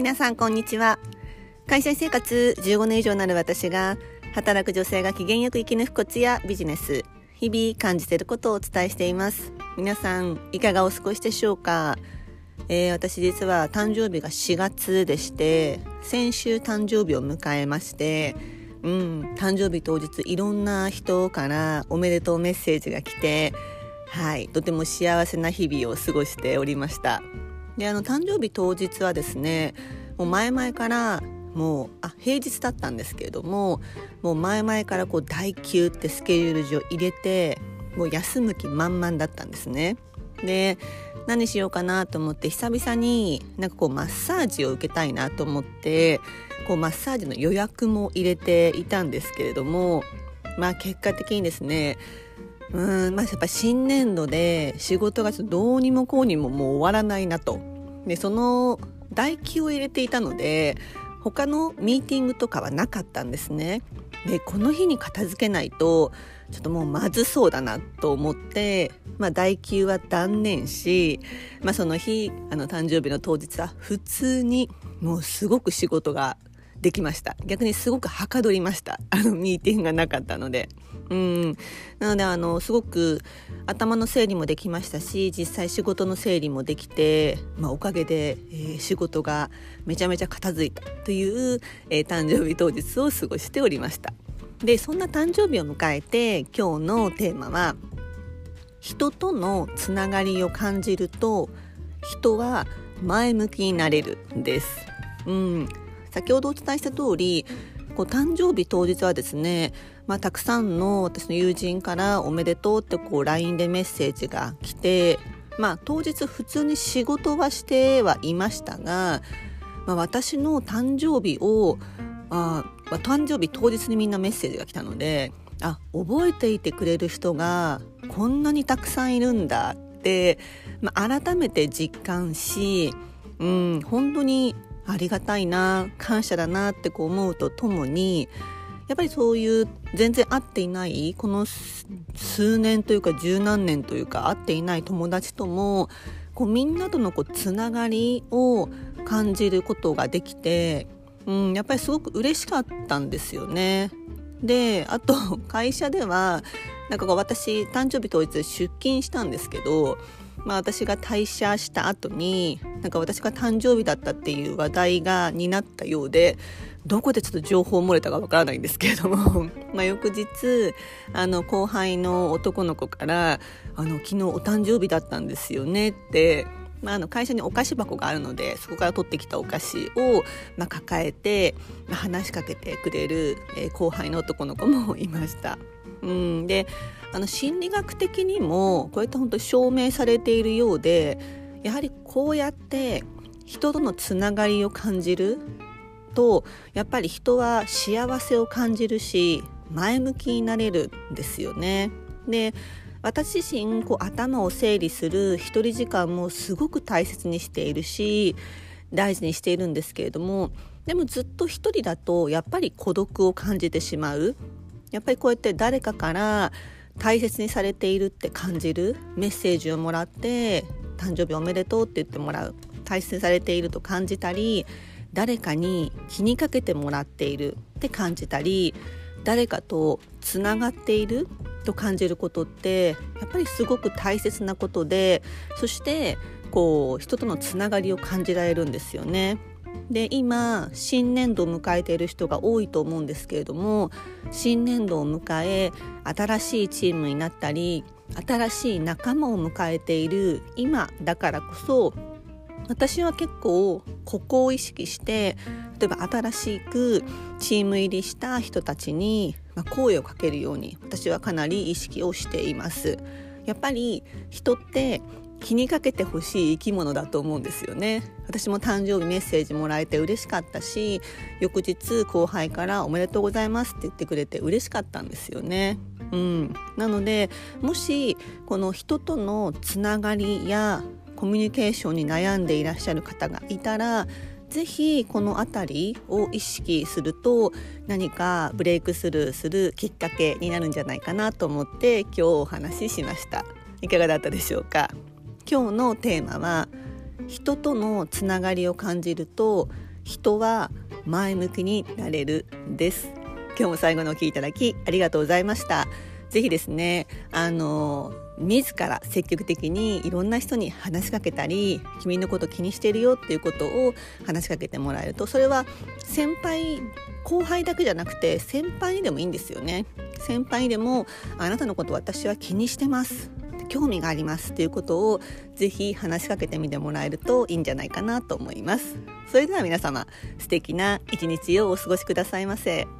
皆さんこんにちは。会社生活15年以上になる私が働く女性が機嫌よく生き抜くコツやビジネス日々感じていることをお伝えしています。皆さんいかがお過ごしでしょうか、えー、私実は誕生日が4月でして先週誕生日を迎えましてうん、誕生日当日いろんな人からおめでとうメッセージが来てはいとても幸せな日々を過ごしておりました。であの誕生日当日はですねもう前々からもうあ平日だったんですけれどももう前々からこう代休ってスケジュール上入れてもう休む気満々だったんですね。で何しようかなと思って久々になんかこうマッサージを受けたいなと思ってこうマッサージの予約も入れていたんですけれどもまあ結果的にですねうんまあやっぱ新年度で仕事がちょっとどうにもこうにももう終わらないなとでその唾液を入れていたので他のミーティングとかはなかったんですね。でこの日に片付けないとちょっともうまずそうだなと思って、まあ、代休は断念し、まあ、その日あの誕生日の当日は普通にもうすごく仕事ができました。逆にすごくはかどりました。あのミーティングがなかったので。うん。なのであのすごく頭の整理もできましたし実際仕事の整理もできて、まあ、おかげで、えー、仕事がめちゃめちゃ片付いたという、えー、誕生日当日を過ごしておりました。でそんな誕生日を迎えて今日のテーマは人とのつながりを感じると人は前向きになれるです。うん、先ほどお伝えした通りこう誕生日当日はですね、まあ、たくさんの私の友人から「おめでとう」ってこう LINE でメッセージが来て、まあ、当日普通に仕事はしてはいましたが、まあ、私の誕生日をあ、まあ、誕生日当日にみんなメッセージが来たのであ覚えていてくれる人がこんなにたくさんいるんだって、まあ、改めて実感し、うん、本当にありがたいな感謝だなってこう思うとともにやっぱりそういう全然会っていないこの数年というか十何年というか会っていない友達ともこうみんなとのこうつながりを感じることができて、うん、やっぱりすごく嬉しかったんですよね。であと会社ではなんか私誕生日当日出勤したんですけどまあ、私が退社した後になんか私が誕生日だったっていう話題がになったようでどこでちょっと情報漏れたかわからないんですけれども まあ翌日あの後輩の男の子から「あの昨日お誕生日だったんですよね」ってまあ、あの会社にお菓子箱があるのでそこから取ってきたお菓子を、まあ、抱えて、話しかけてくれる、え、後輩の男の子もいました。うん、であの心理学的にもこうやって本当証明されているようでやはりこうやって人とのつながりを感じるとやっぱり人は幸せを感じるし前向きになれるんですよね。で私自身こう頭を整理する一人時間もすごく大切にしているし大事にしているんですけれどもでもずっと一人だとやっぱり孤独を感じてしまうやっぱりこうやって誰かから大切にされているって感じるメッセージをもらって誕生日おめでとうって言ってもらう大切にされていると感じたり誰かに気にかけてもらっているって感じたり誰かとつながっていると感じることってやっぱりすごく大切なことでそしてこう人とのつながりを感じられるんですよね。で今新年度を迎えている人が多いと思うんですけれども新年度を迎え新しいチームになったり新しい仲間を迎えている今だからこそ私は結構ここを意識して例えば新しくチーム入りした人たちに声をかけるように私はかなり意識をしています。やっぱり人って気にかけてほしい生き物だと思うんですよね。私も誕生日メッセージもらえて嬉しかったし翌日後輩から「おめでとうございます」って言ってくれて嬉しかったんですよね。うん、なのでもしこの人とのつながりやコミュニケーションに悩んでいらっしゃる方がいたらぜひこの辺りを意識すると何かブレイクスルーするきっかけになるんじゃないかなと思って今日お話ししました。いかがだったでしょうか？今日のテーマは人とのつながりを感じると人は前向きになれるです。今日も最後のお聞きいただきありがとうございました。ぜひですねあの自ら積極的にいろんな人に話しかけたり君のこと気にしてるよっていうことを話しかけてもらえるとそれは先輩後輩だけじゃなくて先輩にでもいいんですよね。先輩にでもあなたのこと私は気にしてます。興味がありますということをぜひ話しかけてみてもらえるといいんじゃないかなと思いますそれでは皆様素敵な一日をお過ごしくださいませ。